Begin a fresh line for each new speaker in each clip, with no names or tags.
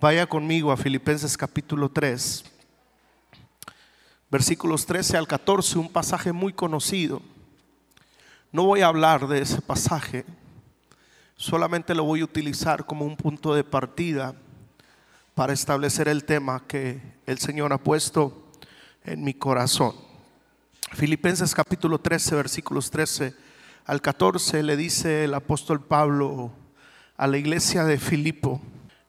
Vaya conmigo a Filipenses capítulo 3, versículos 13 al 14, un pasaje muy conocido. No voy a hablar de ese pasaje, solamente lo voy a utilizar como un punto de partida para establecer el tema que el Señor ha puesto en mi corazón. Filipenses capítulo 13, versículos 13 al 14, le dice el apóstol Pablo a la iglesia de Filipo,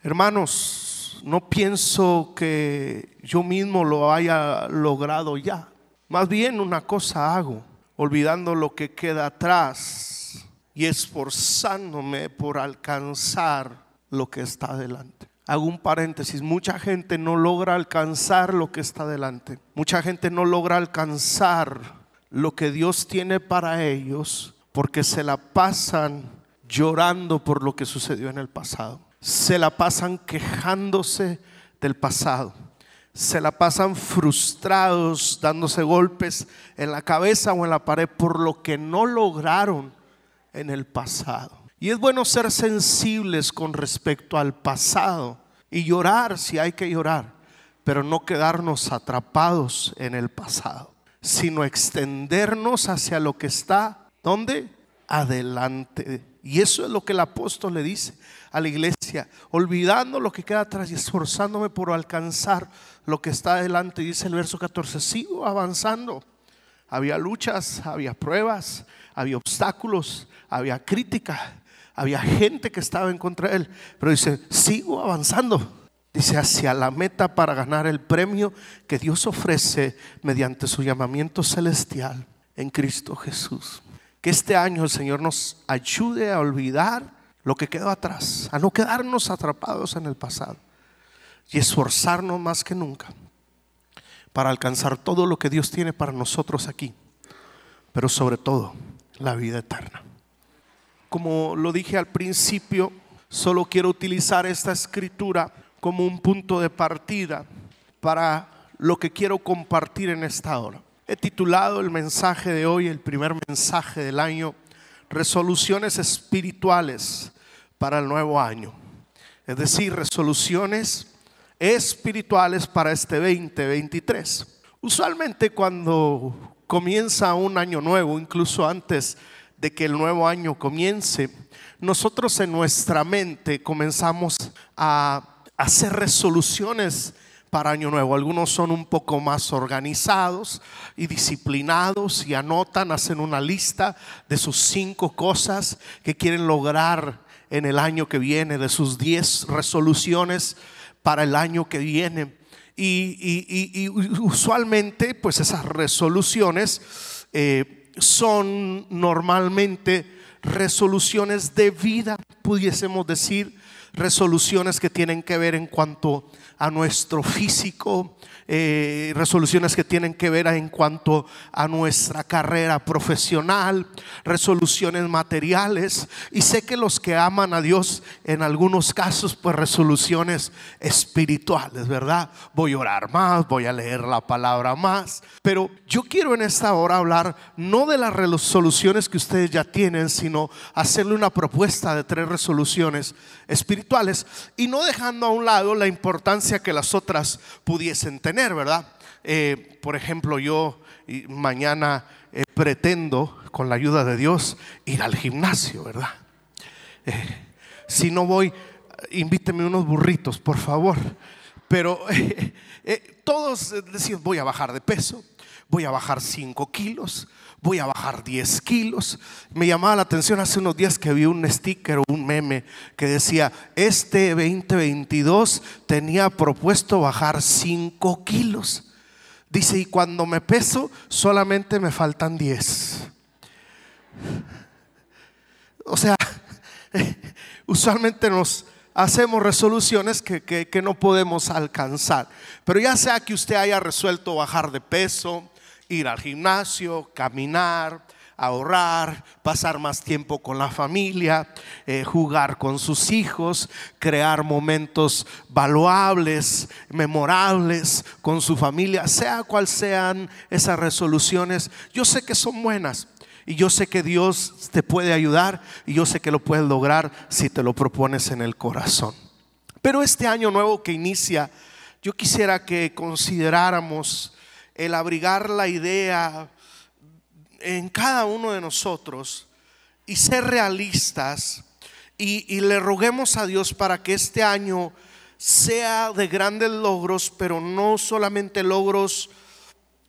Hermanos, no pienso que yo mismo lo haya logrado ya. Más bien una cosa hago, olvidando lo que queda atrás y esforzándome por alcanzar lo que está adelante. Hago un paréntesis, mucha gente no logra alcanzar lo que está adelante. Mucha gente no logra alcanzar lo que Dios tiene para ellos porque se la pasan llorando por lo que sucedió en el pasado se la pasan quejándose del pasado. Se la pasan frustrados, dándose golpes en la cabeza o en la pared por lo que no lograron en el pasado. Y es bueno ser sensibles con respecto al pasado y llorar si hay que llorar, pero no quedarnos atrapados en el pasado, sino extendernos hacia lo que está, ¿dónde? Adelante. Y eso es lo que el apóstol le dice a la iglesia, olvidando lo que queda atrás y esforzándome por alcanzar lo que está adelante. Dice el verso 14, sigo avanzando. Había luchas, había pruebas, había obstáculos, había crítica, había gente que estaba en contra de él. Pero dice, sigo avanzando. Dice, hacia la meta para ganar el premio que Dios ofrece mediante su llamamiento celestial en Cristo Jesús. Que este año el Señor nos ayude a olvidar lo que quedó atrás, a no quedarnos atrapados en el pasado y esforzarnos más que nunca para alcanzar todo lo que Dios tiene para nosotros aquí, pero sobre todo la vida eterna. Como lo dije al principio, solo quiero utilizar esta escritura como un punto de partida para lo que quiero compartir en esta hora. He titulado el mensaje de hoy, el primer mensaje del año, resoluciones espirituales para el nuevo año. Es decir, resoluciones espirituales para este 2023. Usualmente cuando comienza un año nuevo, incluso antes de que el nuevo año comience, nosotros en nuestra mente comenzamos a hacer resoluciones para Año Nuevo. Algunos son un poco más organizados y disciplinados y anotan, hacen una lista de sus cinco cosas que quieren lograr en el año que viene, de sus diez resoluciones para el año que viene. Y, usualmente, pues esas resoluciones eh, son normalmente resoluciones de vida, pudiésemos decir, resoluciones que tienen que ver en cuanto a nuestro físico, eh, resoluciones que tienen que ver en cuanto a nuestra carrera profesional, resoluciones materiales. Y sé que los que aman a Dios, en algunos casos, pues resoluciones espirituales, ¿verdad? Voy a orar más, voy a leer la palabra más. Pero yo quiero en esta hora hablar no de las resoluciones que ustedes ya tienen, sino hacerle una propuesta de tres resoluciones espirituales y no dejando a un lado la importancia que las otras pudiesen tener. ¿verdad? Eh, por ejemplo, yo mañana eh, pretendo, con la ayuda de Dios, ir al gimnasio, ¿verdad? Eh, si no voy, invíteme unos burritos, por favor. Pero todos decimos, voy a bajar de peso, voy a bajar 5 kilos, voy a bajar 10 kilos. Me llamaba la atención hace unos días que vi un sticker o un meme que decía, este 2022 tenía propuesto bajar 5 kilos. Dice, y cuando me peso solamente me faltan 10. O sea, usualmente nos hacemos resoluciones que, que, no podemos alcanzar. Pero ya sea que usted haya resuelto bajar de peso, ir al gimnasio, caminar, ahorrar, pasar más tiempo con la familia, eh, jugar con sus hijos, crear momentos valuables, memorables con su familia, sea cual sean esas resoluciones, yo sé que son buenas. Y yo sé que Dios te puede ayudar y yo sé que lo puedes lograr si te lo propones en el corazón. Pero este año nuevo que inicia, yo quisiera que consideráramos el abrigar la idea en cada uno de nosotros y ser realistas y, le roguemos a Dios para que este año sea de grandes logros, pero no solamente logros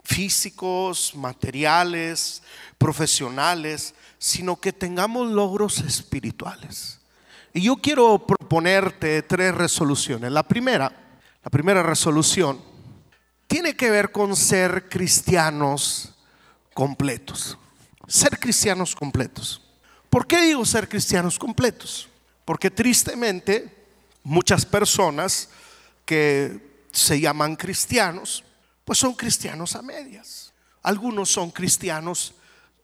físicos, materiales, profesionales, sino que tengamos logros espirituales. Y yo quiero proponerte tres resoluciones. La primera, la primera resolución tiene que ver con ser cristianos completos. Ser cristianos completos. ¿Por qué digo ser cristianos completos? Porque tristemente muchas personas que se llaman cristianos, pues son cristianos a medias. Algunos son cristianos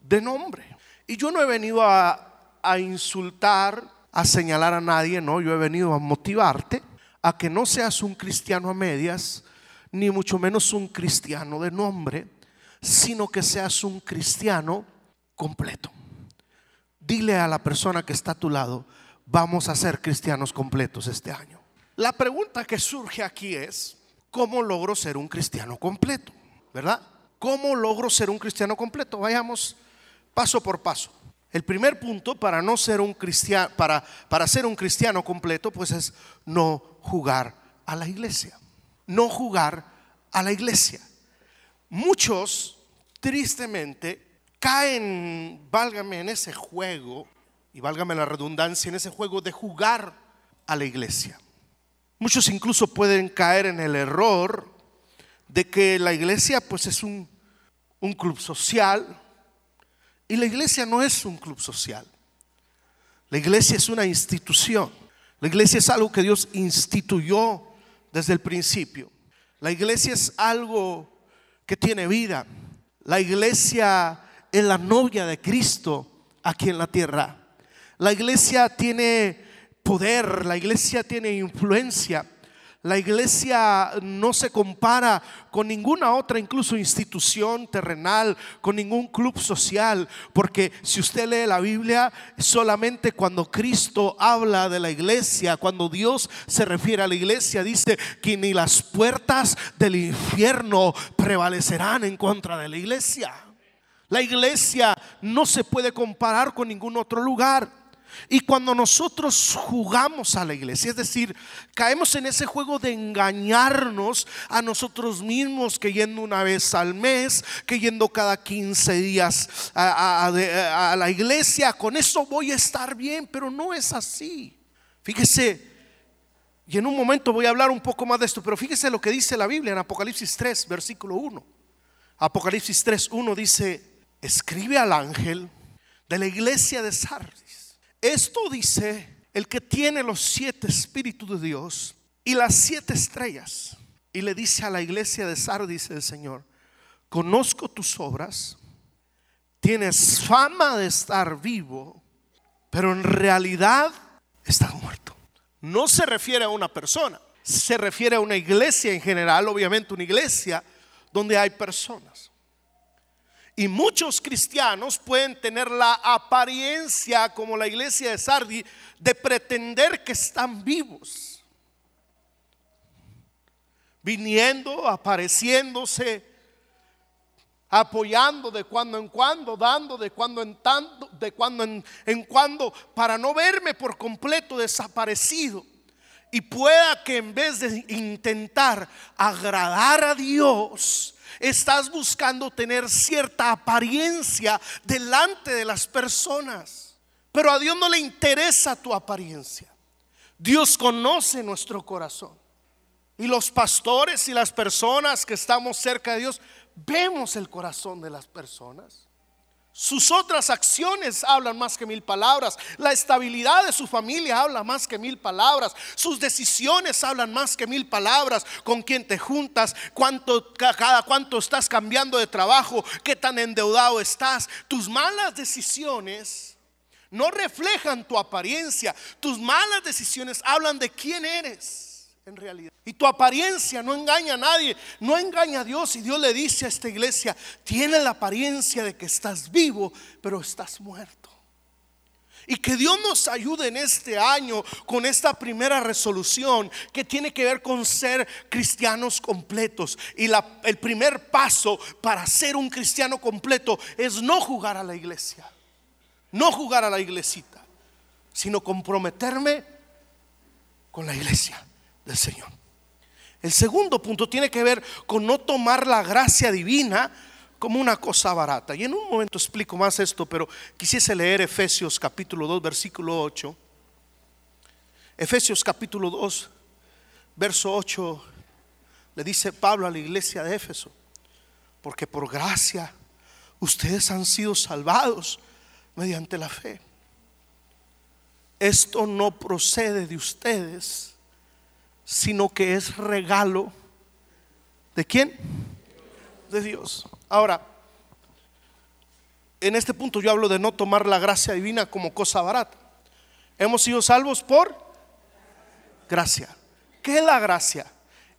de nombre. Y yo no he venido a, a insultar, a señalar a nadie, no, yo he venido a motivarte a que no seas un cristiano a medias, ni mucho menos un cristiano de nombre, sino que seas un cristiano completo. Dile a la persona que está a tu lado, vamos a ser cristianos completos este año. La pregunta que surge aquí es, ¿cómo logro ser un cristiano completo? ¿Verdad? ¿Cómo logro ser un cristiano completo? Vayamos paso por paso. El primer punto para no ser un cristiano, para, para ser un cristiano completo, pues es no jugar a la iglesia. No jugar a la iglesia. Muchos, tristemente, caen, válgame, en ese juego, y válgame la redundancia, en ese juego de jugar a la iglesia. Muchos incluso pueden caer en el error de que la iglesia pues es un, un club social y la iglesia no es un club social. La iglesia es una institución. La iglesia es algo que Dios instituyó desde el principio. La iglesia es algo que tiene vida. La iglesia es la novia de Cristo aquí en la tierra. La iglesia tiene poder, la iglesia tiene influencia. La iglesia no se compara con ninguna otra, incluso institución terrenal, con ningún club social, porque si usted lee la Biblia, solamente cuando Cristo habla de la iglesia, cuando Dios se refiere a la iglesia, dice que ni las puertas del infierno prevalecerán en contra de la iglesia. La iglesia no se puede comparar con ningún otro lugar. Y cuando nosotros jugamos a la iglesia, es decir, caemos en ese juego de engañarnos a nosotros mismos, que yendo una vez al mes, que yendo cada 15 días a, la iglesia, con eso voy a estar bien, pero no es así. Fíjese, y en un momento voy a hablar un poco más de esto, pero fíjese lo que dice la Biblia en Apocalipsis 3, versículo 1. Apocalipsis 3, 1 dice, escribe al ángel de la iglesia de Sardis esto dice el que tiene los siete espíritus de Dios y las siete estrellas. Y le dice a la iglesia de Sardis el Señor, conozco tus obras, tienes fama de estar vivo, pero en realidad estás muerto. No se refiere a una persona, se refiere a una iglesia en general, obviamente una iglesia donde hay personas. Y muchos cristianos pueden tener la apariencia, como la iglesia de Sardi, de pretender que están vivos. Viniendo, apareciéndose, apoyando de cuando en cuando, dando de cuando en tanto, de cuando en, en cuando, para no verme por completo desaparecido. Y pueda que en vez de intentar agradar a Dios, estás buscando tener cierta apariencia delante de las personas. Pero a Dios no le interesa tu apariencia. Dios conoce nuestro corazón. Y los pastores y las personas que estamos cerca de Dios, vemos el corazón de las personas. Sus otras acciones hablan más que mil palabras. La estabilidad de su familia habla más que mil palabras. Sus decisiones hablan más que mil palabras. Con quién te juntas, cuánto, cada cuánto estás cambiando de trabajo, qué tan endeudado estás. Tus malas decisiones no reflejan tu apariencia. Tus malas decisiones hablan de quién eres en realidad. Y tu apariencia no engaña a nadie, no engaña a Dios. Y Dios le dice a esta iglesia, tiene la apariencia de que estás vivo, pero estás muerto. Y que Dios nos ayude en este año con esta primera resolución que tiene que ver con ser cristianos completos. Y el primer paso para ser un cristiano completo es no jugar a la iglesia, no jugar a la iglesita, sino comprometerme con la iglesia Señor. El segundo punto tiene que ver con no tomar la gracia divina como una cosa barata. Y en un momento explico más esto, pero quisiese leer Efesios capítulo 2, versículo 8. Efesios capítulo 2, verso 8, le dice Pablo a la iglesia de Éfeso, porque por gracia ustedes han sido salvados mediante la fe. Esto no procede de ustedes sino que es regalo de quién? De Dios. Ahora, en este punto yo hablo de no tomar la gracia divina como cosa barata. Hemos sido salvos por gracia. ¿Qué es la gracia?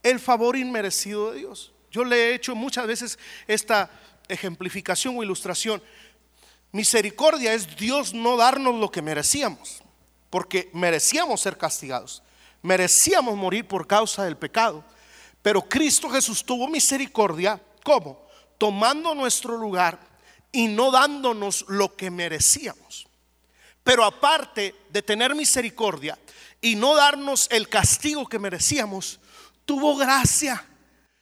El favor inmerecido de Dios. Yo le he hecho muchas veces esta ejemplificación o ilustración. Misericordia es Dios no darnos lo que merecíamos, porque merecíamos ser castigados merecíamos morir por causa del pecado. Pero Cristo Jesús tuvo misericordia, ¿cómo? Tomando nuestro lugar y no dándonos lo que merecíamos. Pero aparte de tener misericordia y no darnos el castigo que merecíamos, tuvo gracia.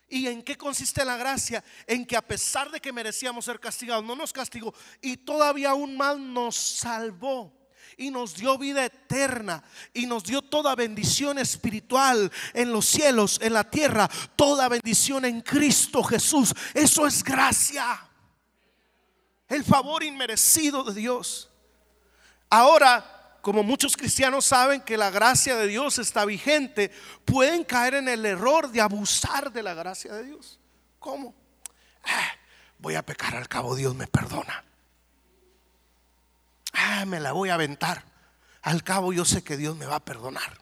¿Y en qué consiste la gracia? En que a pesar de que merecíamos ser castigados, no nos castigó y todavía aún más nos salvó y nos dio vida eterna y nos dio toda bendición espiritual en los cielos, en la tierra, toda bendición en Cristo Jesús. Eso es gracia. El favor inmerecido de Dios. Ahora, como muchos cristianos saben que la gracia de Dios está vigente, pueden caer en el error de abusar de la gracia de Dios. ¿Cómo? Ah, voy a pecar, al cabo Dios me perdona ah, me la voy a aventar. Al cabo yo sé que Dios me va a perdonar.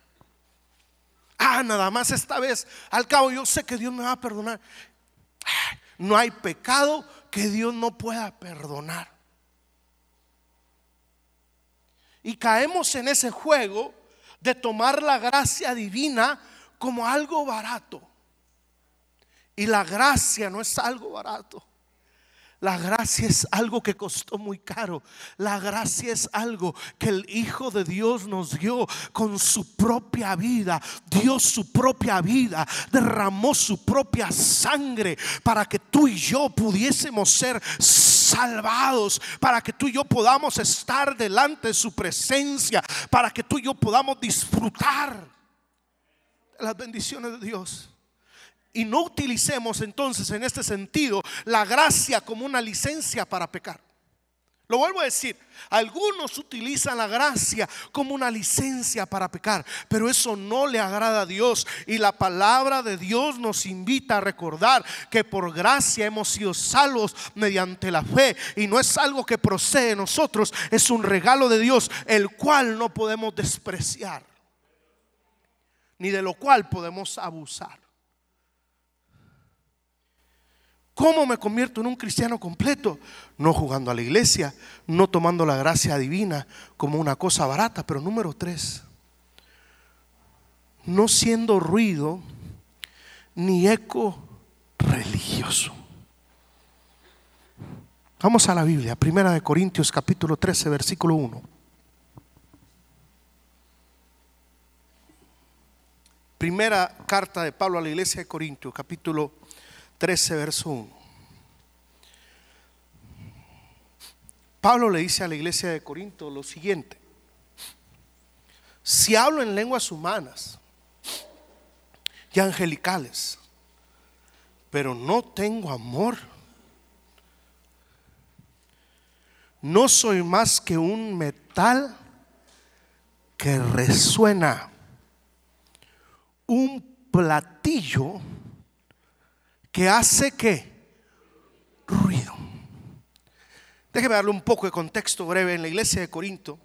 Ah, nada más esta vez. Al cabo yo sé que Dios me va a perdonar. No hay pecado que Dios no pueda perdonar. Y caemos en ese juego de tomar la gracia divina como algo barato. Y la gracia no es algo barato. La gracia es algo que costó muy caro. La gracia es algo que el Hijo de Dios nos dio con su propia vida. Dio su propia vida, derramó su propia sangre para que tú y yo pudiésemos ser salvados, para que tú y yo podamos estar delante de su presencia, para que tú y yo podamos disfrutar de las bendiciones de Dios y no utilicemos entonces en este sentido la gracia como una licencia para pecar. Lo vuelvo a decir, algunos utilizan la gracia como una licencia para pecar, pero eso no le agrada a Dios. Y la palabra de Dios nos invita a recordar que por gracia hemos sido salvos mediante la fe. Y no es algo que procede de nosotros, es un regalo de Dios, el cual no podemos despreciar, ni de lo cual podemos abusar. ¿Cómo me convierto en un cristiano completo? No jugando a la iglesia, no tomando la gracia divina como una cosa barata, pero número tres, no siendo ruido ni eco religioso. Vamos a la Biblia, Primera de Corintios capítulo 13, versículo 1. Primera carta de Pablo a la iglesia de Corintios, capítulo 13, verso 1. Pablo le dice a la iglesia de Corinto lo siguiente. Si hablo en lenguas humanas y angelicales, pero no tengo amor, no soy más que un metal que resuena, un platillo que hace que ruido. Déjeme darle un poco de contexto breve. En la iglesia de Corinto,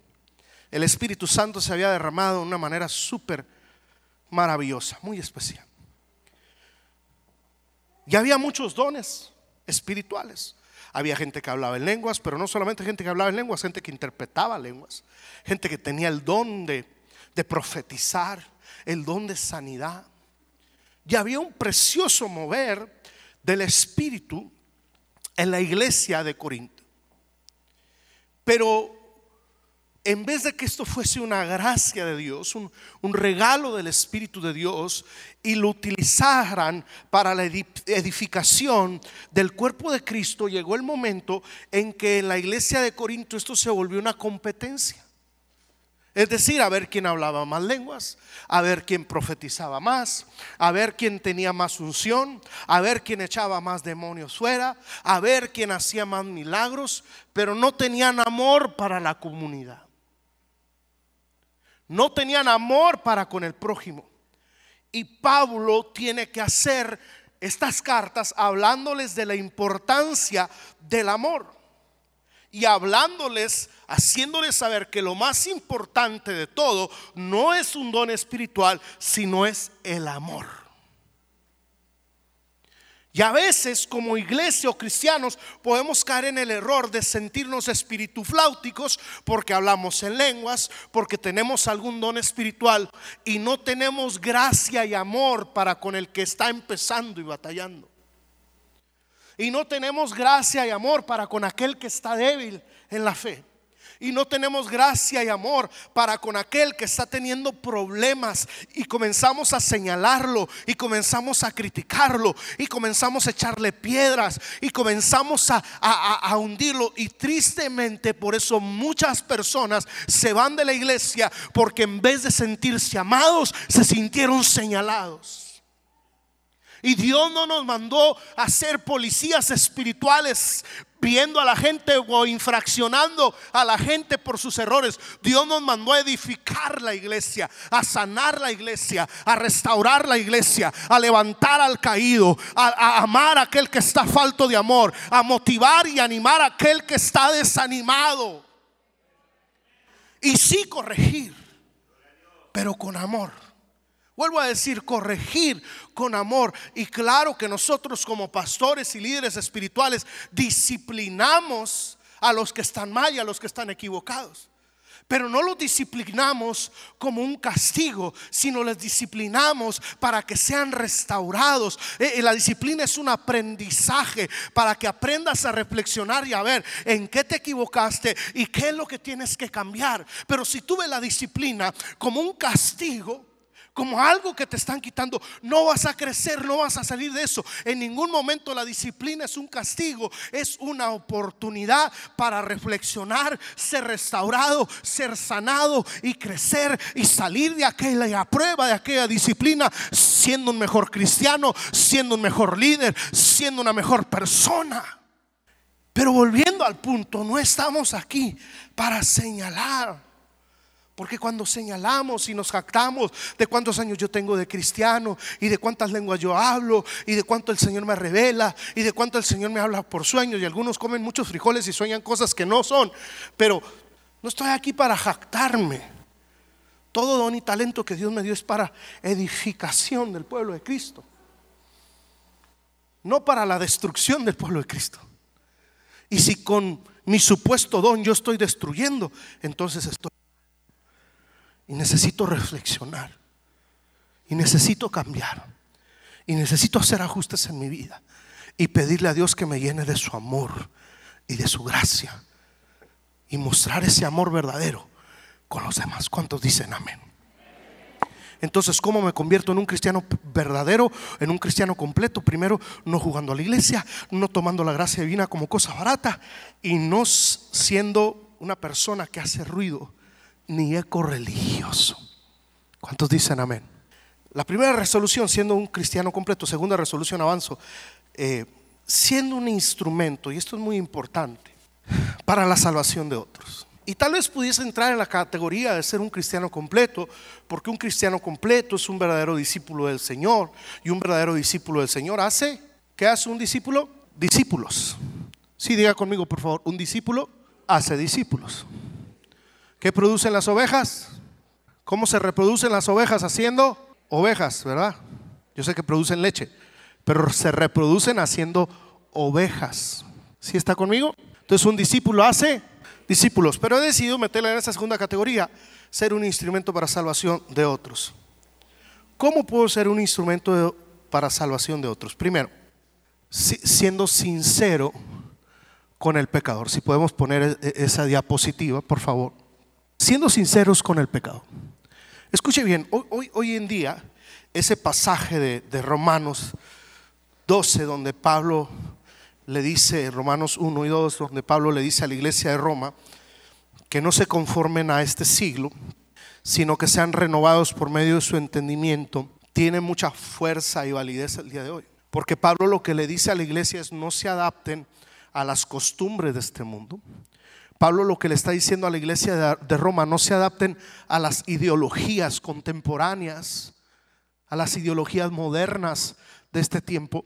el Espíritu Santo se había derramado de una manera súper maravillosa, muy especial. Y había muchos dones espirituales. Había gente que hablaba en lenguas, pero no solamente gente que hablaba en lenguas, gente que interpretaba lenguas, gente que tenía el don de, de profetizar, el don de sanidad. Y había un precioso mover del Espíritu en la iglesia de Corinto. Pero en vez de que esto fuese una gracia de Dios, un, regalo del Espíritu de Dios, y lo utilizaran para la edificación del cuerpo de Cristo, llegó el momento en que en la iglesia de Corinto esto se volvió una competencia. Es decir, a ver quién hablaba más lenguas, a ver quién profetizaba más, a ver quién tenía más unción, a ver quién echaba más demonios fuera, a ver quién hacía más milagros, pero no tenían amor para la comunidad. No tenían amor para con el prójimo. Y Pablo tiene que hacer estas cartas hablándoles de la importancia del amor y hablándoles, haciéndoles saber que lo más importante de todo no es un don espiritual, sino es el amor. Y a veces como iglesia o cristianos podemos caer en el error de sentirnos espiritufláuticos porque hablamos en lenguas, porque tenemos algún don espiritual y no tenemos gracia y amor para con el que está empezando y batallando. Y no tenemos gracia y amor para con aquel que está débil en la fe. Y no tenemos gracia y amor para con aquel que está teniendo problemas y comenzamos a señalarlo y comenzamos a criticarlo y comenzamos a echarle piedras y comenzamos a, a, hundirlo. Y tristemente por eso muchas personas se van de la iglesia porque en vez de sentirse amados se sintieron señalados. Y Dios no nos mandó a ser policías espirituales viendo a la gente o infraccionando a la gente por sus errores. Dios nos mandó a edificar la iglesia, a sanar la iglesia, a restaurar la iglesia, a levantar al caído, a, amar a aquel que está falto de amor, a motivar y animar a aquel que está desanimado. Y sí corregir, pero con amor. Vuelvo a decir, corregir con amor. Y claro que nosotros como pastores y líderes espirituales disciplinamos a los que están mal y a los que están equivocados. Pero no los disciplinamos como un castigo, sino les disciplinamos para que sean restaurados. Eh, eh, la disciplina es un aprendizaje para que aprendas a reflexionar y a ver en qué te equivocaste y qué es lo que tienes que cambiar. Pero si tú ves la disciplina como un castigo, como algo que te están quitando. No vas a crecer, no vas a salir de eso. En ningún momento la disciplina es un castigo, es una oportunidad para reflexionar, ser restaurado, ser sanado y crecer y salir de aquella prueba de aquella disciplina siendo un mejor cristiano, siendo un mejor líder, siendo una mejor persona. Pero volviendo al punto, no estamos aquí para señalar porque cuando señalamos y nos jactamos de cuántos años yo tengo de cristiano y de cuántas lenguas yo hablo y de cuánto el Señor me revela y de cuánto el Señor me habla por sueños y algunos comen muchos frijoles y sueñan cosas que no son, pero no estoy aquí para jactarme. Todo don y talento que Dios me dio es para edificación del pueblo de Cristo, no para la destrucción del pueblo de Cristo. Y si con mi supuesto don yo estoy destruyendo, entonces estoy y necesito reflexionar. Y necesito cambiar. Y necesito hacer ajustes en mi vida. Y pedirle a Dios que me llene de su amor y de su gracia. Y mostrar ese amor verdadero con los demás. ¿Cuántos dicen amén? Entonces, ¿cómo me convierto en un cristiano verdadero, en un cristiano completo? Primero, no jugando a la iglesia, no tomando la gracia divina como cosa barata y no siendo una persona que hace ruido ni eco religioso. ¿Cuántos dicen amén? La primera resolución, siendo un cristiano completo. Segunda resolución, avanzo. Eh, siendo un instrumento, y esto es muy importante, para la salvación de otros. Y tal vez pudiese entrar en la categoría de ser un cristiano completo, porque un cristiano completo es un verdadero discípulo del Señor. Y un verdadero discípulo del Señor hace, ¿qué hace un discípulo? Discípulos. Sí, diga conmigo, por favor, un discípulo hace discípulos. ¿Qué producen las ovejas? ¿Cómo se reproducen las ovejas haciendo ovejas, verdad? Yo sé que producen leche, pero se reproducen haciendo ovejas. ¿Sí está conmigo? Entonces un discípulo hace discípulos, pero he decidido meterla en esa segunda categoría, ser un instrumento para salvación de otros. ¿Cómo puedo ser un instrumento para salvación de otros? Primero, siendo sincero con el pecador. Si podemos poner e, e, esa diapositiva, por favor. Siendo sinceros con el pecado. Escuche bien, hoy, hoy, en día, ese pasaje de, de Romanos 12, donde Pablo le dice, Romanos 1 y 2, donde Pablo le dice a la iglesia de Roma, que no se conformen a este siglo, sino que sean renovados por medio de su entendimiento, tiene mucha fuerza y validez el día de hoy. Porque Pablo lo que le dice a la iglesia es no se adapten a las costumbres de este mundo. Pablo lo que le está diciendo a la iglesia de Roma, no se adapten a las ideologías contemporáneas, a las ideologías modernas de este tiempo.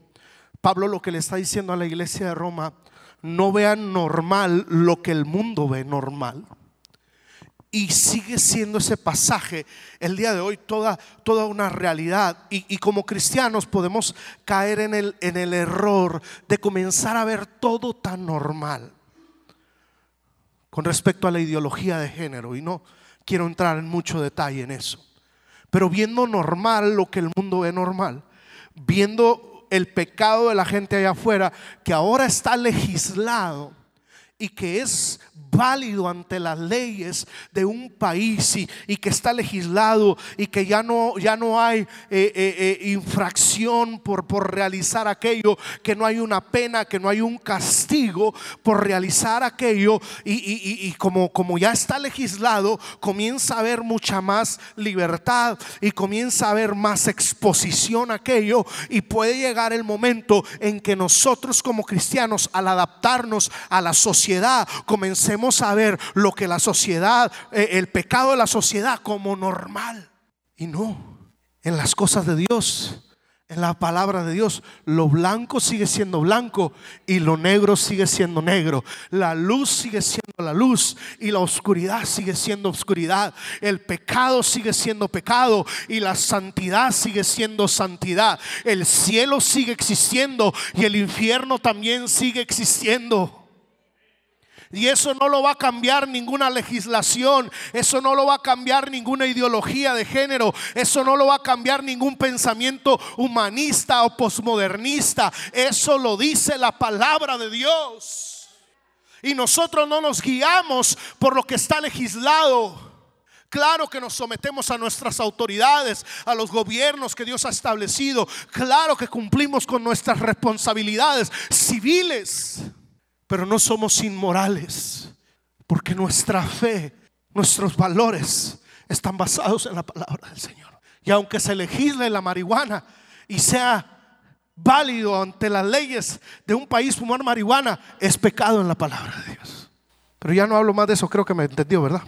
Pablo lo que le está diciendo a la iglesia de Roma, no vean normal lo que el mundo ve normal. Y sigue siendo ese pasaje el día de hoy toda, toda una realidad. Y, como cristianos podemos caer en el, en el error de comenzar a ver todo tan normal con respecto a la ideología de género. Y no quiero entrar en mucho detalle en eso. Pero viendo normal lo que el mundo ve normal, viendo el pecado de la gente allá afuera, que ahora está legislado y que es válido ante las leyes de un país y, que está legislado y que ya no, ya no hay eh, eh, eh, infracción por, por realizar aquello, que no hay una pena, que no hay un castigo por realizar aquello y, como, como ya está legislado, comienza a haber mucha más libertad y comienza a haber más exposición a aquello y puede llegar el momento en que nosotros como cristianos al adaptarnos a la sociedad comencemos a ver lo que la sociedad, eh, el pecado de la sociedad como normal. Y no, en las cosas de Dios, en la palabra de Dios, lo blanco sigue siendo blanco y lo negro sigue siendo negro. La luz sigue siendo la luz y la oscuridad sigue siendo oscuridad. El pecado sigue siendo pecado y la santidad sigue siendo santidad. El cielo sigue existiendo y el infierno también sigue existiendo. Y eso no lo va a cambiar ninguna legislación, eso no lo va a cambiar ninguna ideología de género, eso no lo va a cambiar ningún pensamiento humanista o posmodernista. Eso lo dice la palabra de Dios. Y nosotros no nos guiamos por lo que está legislado. Claro que nos sometemos a nuestras autoridades, a los gobiernos que Dios ha establecido. Claro que cumplimos con nuestras responsabilidades civiles. Pero no somos inmorales, porque nuestra fe, nuestros valores están basados en la palabra del Señor. Y aunque se legisle la marihuana y sea válido ante las leyes de un país fumar marihuana, es pecado en la palabra de Dios. Pero ya no hablo más de eso, creo que me entendió, ¿verdad?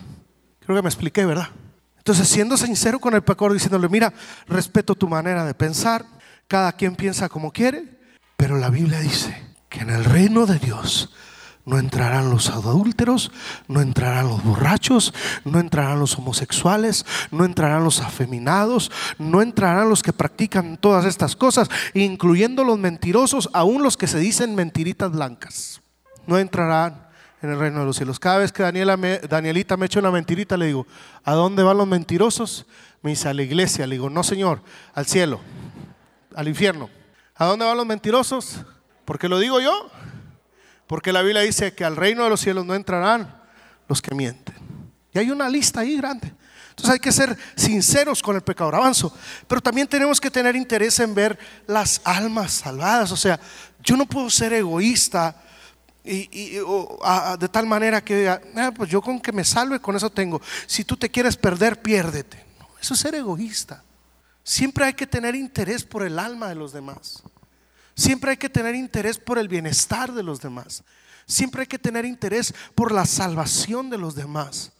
Creo que me expliqué, ¿verdad? Entonces, siendo sincero con el pecador, diciéndole, mira, respeto tu manera de pensar, cada quien piensa como quiere, pero la Biblia dice que en el reino de Dios no entrarán los adúlteros, no entrarán los borrachos, no entrarán los homosexuales, no entrarán los afeminados, no entrarán los que practican todas estas cosas, incluyendo los mentirosos, aún los que se dicen mentiritas blancas. No entrarán en el reino de los cielos. Cada vez que Daniela Danielita me echa una mentirita, le digo, ¿a dónde van los mentirosos? Me dice, a la iglesia. Le digo, no señor, al cielo, al infierno. ¿A dónde van los mentirosos? ¿Por qué lo digo yo? Porque la Biblia dice que al reino de los cielos no entrarán los que mienten. Y hay una lista ahí grande. Entonces hay que ser sinceros con el pecador. Avanzo. Pero también tenemos que tener interés en ver las almas salvadas. O sea, yo no puedo ser egoísta y, de tal manera que diga, ah, pues yo con que me salve, con eso tengo. Si tú te quieres perder, piérdete. eso es ser egoísta. Siempre hay que tener interés por el alma de los demás. Siempre hay que tener interés por el bienestar de los demás. Siempre hay que tener interés por la salvación de los demás.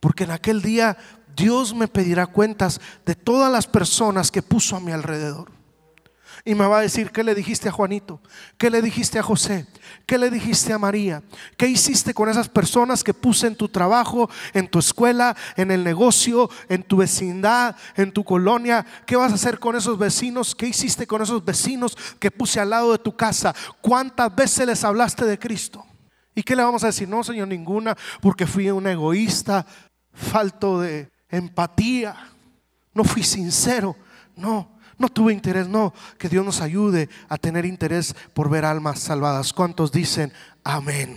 Porque en aquel día Dios me pedirá cuentas de todas las personas que puso a mi alrededor. Y me va a decir, ¿qué le dijiste a Juanito? ¿Qué le dijiste a José? ¿Qué le dijiste a María? ¿Qué hiciste con esas personas que puse en tu trabajo, en tu escuela, en el negocio, en tu vecindad, en tu colonia? ¿Qué vas a hacer con esos vecinos? ¿Qué hiciste con esos vecinos que puse al lado de tu casa? ¿Cuántas veces les hablaste de Cristo? ¿Y qué le vamos a decir? No, Señor, ninguna, porque fui un egoísta, falto de empatía, no fui sincero, no no tuve interés, no. Que Dios nos ayude a tener interés por ver almas salvadas. ¿Cuántos dicen amén?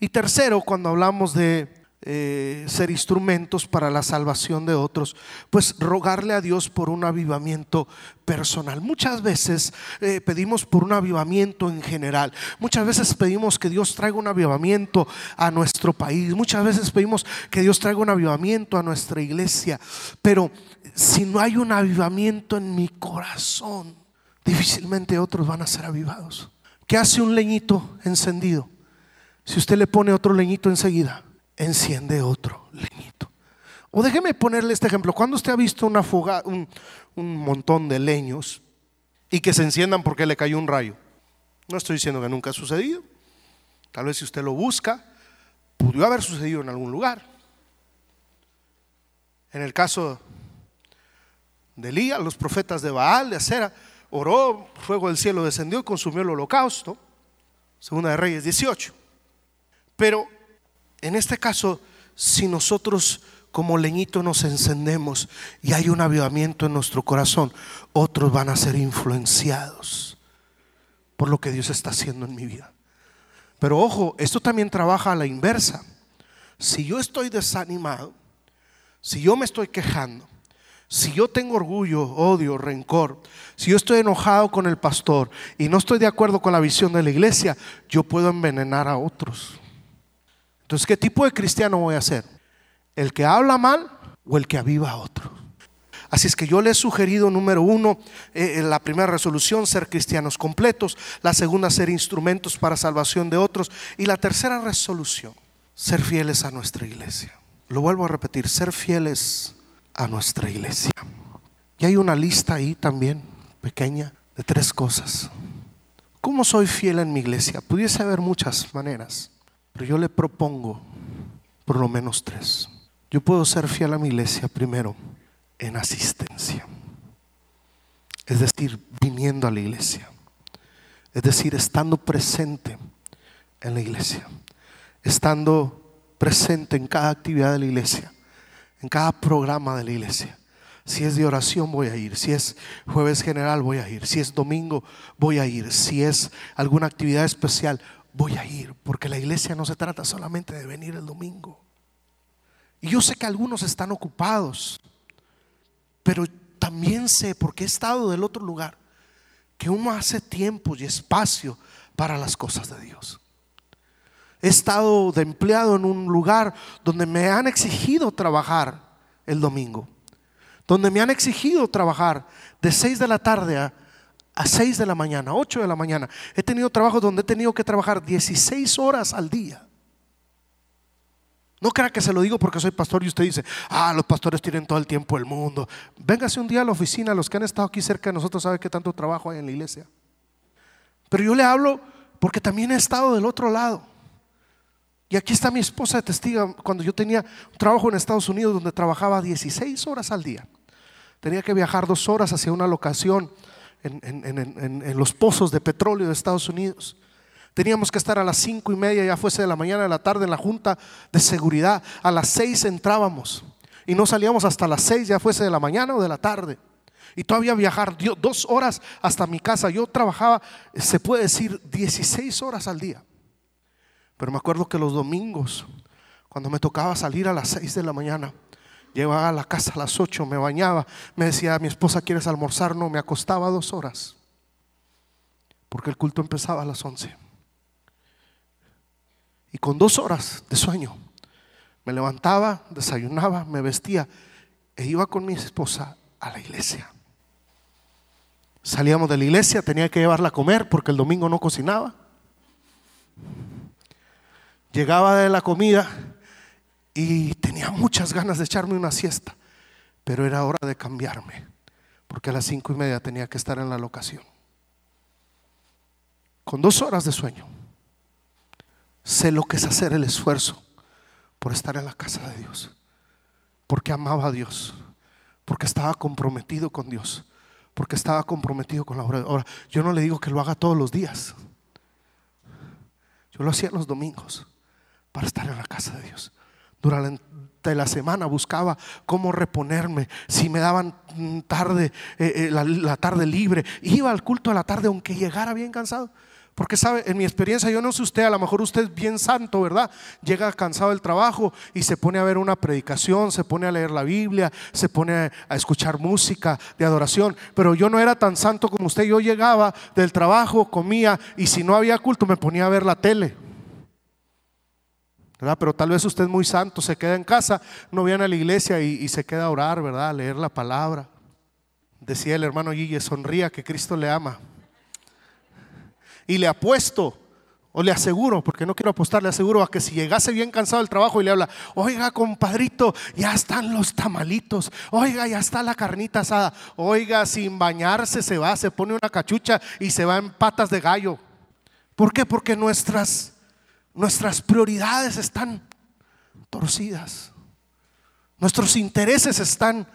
Y tercero, cuando hablamos de eh, ser instrumentos para la salvación de otros, pues rogarle a Dios por un avivamiento personal. Muchas veces eh, pedimos por un avivamiento en general. Muchas veces pedimos que Dios traiga un avivamiento a nuestro país. Muchas veces pedimos que Dios traiga un avivamiento a nuestra iglesia. Pero si no hay un avivamiento en mi corazón, difícilmente otros van a ser avivados. ¿Qué hace un leñito encendido? Si usted le pone otro leñito enseguida, enciende otro leñito. O déjeme ponerle este ejemplo. Cuando usted ha visto una fuga, un, un montón de leños y que se enciendan porque le cayó un rayo? No estoy diciendo que nunca ha sucedido. Tal vez si usted lo busca, pudo haber sucedido en algún lugar. En el caso de Elías, los profetas de Baal, de Acera, oró, fuego del cielo descendió y consumió el holocausto. Segunda de Reyes 18. Pero en este caso, si nosotros como leñito nos encendemos y hay un avivamiento en nuestro corazón, otros van a ser influenciados por lo que Dios está haciendo en mi vida. Pero ojo, esto también trabaja a la inversa. Si yo estoy desanimado, si yo me estoy quejando, si yo tengo orgullo, odio, rencor, si yo estoy enojado con el pastor y no estoy de acuerdo con la visión de la iglesia, yo puedo envenenar a otros. Entonces, ¿qué tipo de cristiano voy a ser? ¿El que habla mal o el que aviva a otro? Así es que yo le he sugerido, número uno, eh, la primera resolución, ser cristianos completos. La segunda, ser instrumentos para salvación de otros. Y la tercera resolución, ser fieles a nuestra iglesia. Lo vuelvo a repetir, ser fieles a nuestra iglesia. Y hay una lista ahí también, pequeña, de tres cosas. ¿Cómo soy fiel en mi iglesia? Pudiese haber muchas maneras, pero yo le propongo por lo menos tres. Yo puedo ser fiel a mi iglesia primero en asistencia. Es decir, viniendo a la iglesia. Es decir, estando presente en la iglesia. Estando presente en cada actividad de la iglesia en cada programa de la iglesia. Si es de oración voy a ir, si es jueves general voy a ir, si es domingo voy a ir, si es alguna actividad especial voy a ir, porque la iglesia no se trata solamente de venir el domingo. Y yo sé que algunos están ocupados, pero también sé, porque he estado del otro lugar, que uno hace tiempo y espacio para las cosas de Dios. He estado de empleado en un lugar donde me han exigido trabajar el domingo, donde me han exigido trabajar de 6 de la tarde a, a 6 de la mañana, 8 de la mañana. He tenido trabajos donde he tenido que trabajar 16 horas al día. No crea que se lo digo porque soy pastor y usted dice, ah, los pastores tienen todo el tiempo del mundo. Véngase un día a la oficina, los que han estado aquí cerca de nosotros saben qué tanto trabajo hay en la iglesia. Pero yo le hablo porque también he estado del otro lado. Y aquí está mi esposa de testigo cuando yo tenía un trabajo en Estados Unidos donde trabajaba 16 horas al día. Tenía que viajar dos horas hacia una locación en, los pozos de petróleo de Estados Unidos. Teníamos que estar a las cinco y media, ya fuese de la mañana, de la tarde, en la junta de seguridad. A las seis entrábamos y no salíamos hasta las seis, ya fuese de la mañana o de la tarde. Y todavía viajar dos horas hasta mi casa. Yo trabajaba, se puede decir, 16 horas al día. Pero me acuerdo que los domingos, cuando me tocaba salir a las 6 de la mañana, llegaba a la casa a las 8, me bañaba, me decía, mi esposa, ¿quieres almorzar? No, me acostaba dos horas, porque el culto empezaba a las 11. Y con dos horas de sueño, me levantaba, desayunaba, me vestía e iba con mi esposa a la iglesia. Salíamos de la iglesia, tenía que llevarla a comer porque el domingo no cocinaba. Llegaba de la comida y tenía muchas ganas de echarme una siesta, pero era hora de cambiarme, porque a las cinco y media tenía que estar en la locación. Con dos horas de sueño, sé lo que es hacer el esfuerzo por estar en la casa de Dios, porque amaba a Dios, porque estaba comprometido con Dios, porque estaba comprometido con la obra. Ahora, yo no le digo que lo haga todos los días, yo lo hacía los domingos para estar en la casa de Dios. Durante la semana buscaba cómo reponerme. Si me daban tarde, eh, eh, la, tarde libre, iba al culto a la tarde aunque llegara bien cansado. Porque sabe, en mi experiencia, yo no sé usted, a lo mejor usted es bien santo, ¿verdad? Llega cansado del trabajo y se pone a ver una predicación, se pone a leer la Biblia, se pone a escuchar música de adoración. Pero yo no era tan santo como usted. Yo llegaba del trabajo, comía y si no había culto me ponía a ver la tele. Pero tal vez usted es muy santo, se queda en casa, no viene a la iglesia y, se queda a orar, ¿verdad? A leer la palabra. Decía el hermano Guille, sonría que Cristo le ama. Y le apuesto, o le aseguro, porque no quiero apostar, le aseguro a que si llegase bien cansado del trabajo y le habla, oiga, compadrito, ya están los tamalitos, oiga, ya está la carnita asada, oiga, sin bañarse se va, se pone una cachucha y se va en patas de gallo. ¿Por qué? Porque nuestras Nuestras prioridades están torcidas. Nuestros intereses están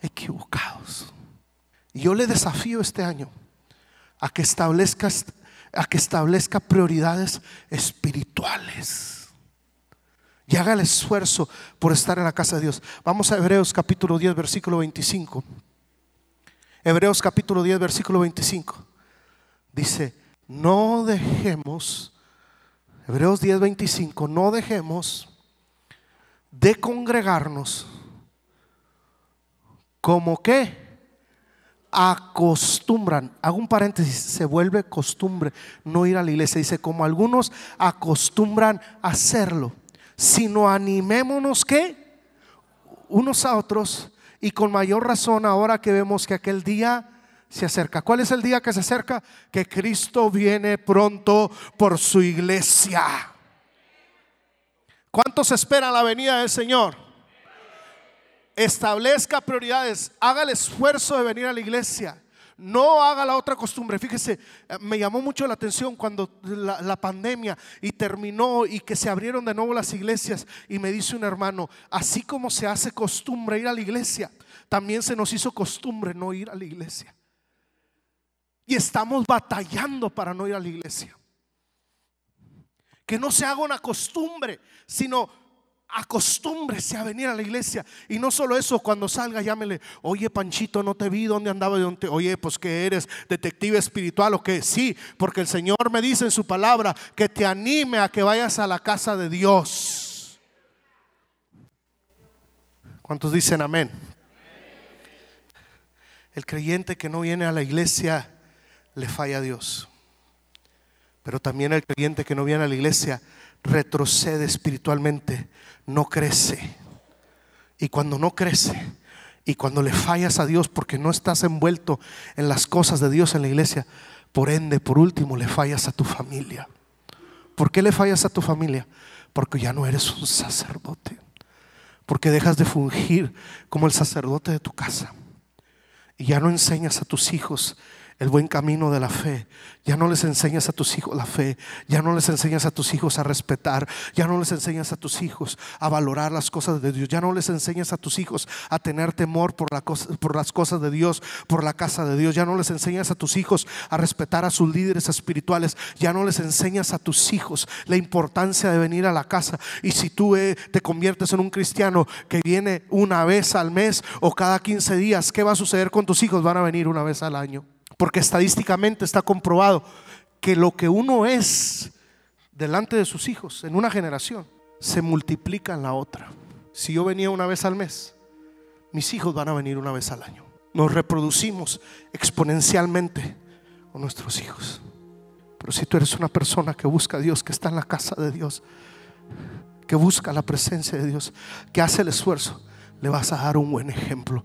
equivocados. Y yo le desafío este año a que establezca, a que establezca prioridades espirituales. Y haga el esfuerzo por estar en la casa de Dios. Vamos a Hebreos capítulo 10, versículo 25. Hebreos capítulo 10, versículo 25. Dice, no dejemos Hebreos 10:25, no dejemos de congregarnos como que acostumbran, hago un paréntesis, se vuelve costumbre no ir a la iglesia, dice como algunos acostumbran hacerlo, sino animémonos que unos a otros. Y con mayor razón ahora que vemos que aquel día se acerca. ¿Cuál es el día que se acerca? Que Cristo viene pronto por su iglesia. ¿Cuántos esperan la venida del Señor? Establezca prioridades, haga el esfuerzo de venir a la iglesia. No haga la otra costumbre. Fíjese, eh, me llamó mucho la atención cuando la, la, pandemia y terminó y que se abrieron de nuevo las iglesias. Y me dice un hermano, así como se hace costumbre ir a la iglesia, también se nos hizo costumbre no ir a la iglesia. Y estamos batallando para no ir a la iglesia. Que no se haga una costumbre, sino acostúmbrese a venir a la iglesia. Y no solo eso, cuando salga, llámele, oye Panchito, no te vi, ¿dónde andaba? Oye, pues que eres detective espiritual o que sí, porque el Señor me dice en su palabra que te anime a que vayas a la casa de Dios. ¿Cuántos dicen amén? El creyente que no viene a la iglesia le falla a Dios. Pero también el creyente que no viene a la iglesia retrocede espiritualmente, no crece. Y cuando no crece, y cuando le fallas a Dios porque no estás envuelto en las cosas de Dios en la iglesia, por ende, por último, le fallas a tu familia. ¿Por qué le fallas a tu familia? Porque ya no eres un sacerdote. Porque dejas de fungir como el sacerdote de tu casa. Y ya no enseñas a tus hijos el buen camino de la fe. Ya no les enseñas a tus hijos la fe, ya no les enseñas a tus hijos a respetar, ya no les enseñas a tus hijos a valorar las cosas de Dios, ya no les enseñas a tus hijos a tener temor por, la por las cosas de Dios, por la casa de Dios, ya no les enseñas a tus hijos a respetar a sus líderes espirituales, ya no les enseñas a tus hijos la importancia de venir a la casa. Y si tú eh, te conviertes en un cristiano que viene una vez al mes o cada 15 días, ¿qué va a suceder con tus hijos? Van a venir una vez al año. Porque estadísticamente está comprobado que lo que uno es delante de sus hijos en una generación se multiplica en la otra. Si yo venía una vez al mes, mis hijos van a venir una vez al año. Nos reproducimos exponencialmente con nuestros hijos. Pero si tú eres una persona que busca a Dios, que está en la casa de Dios, que busca la presencia de Dios, que hace el esfuerzo, le vas a dar un buen ejemplo.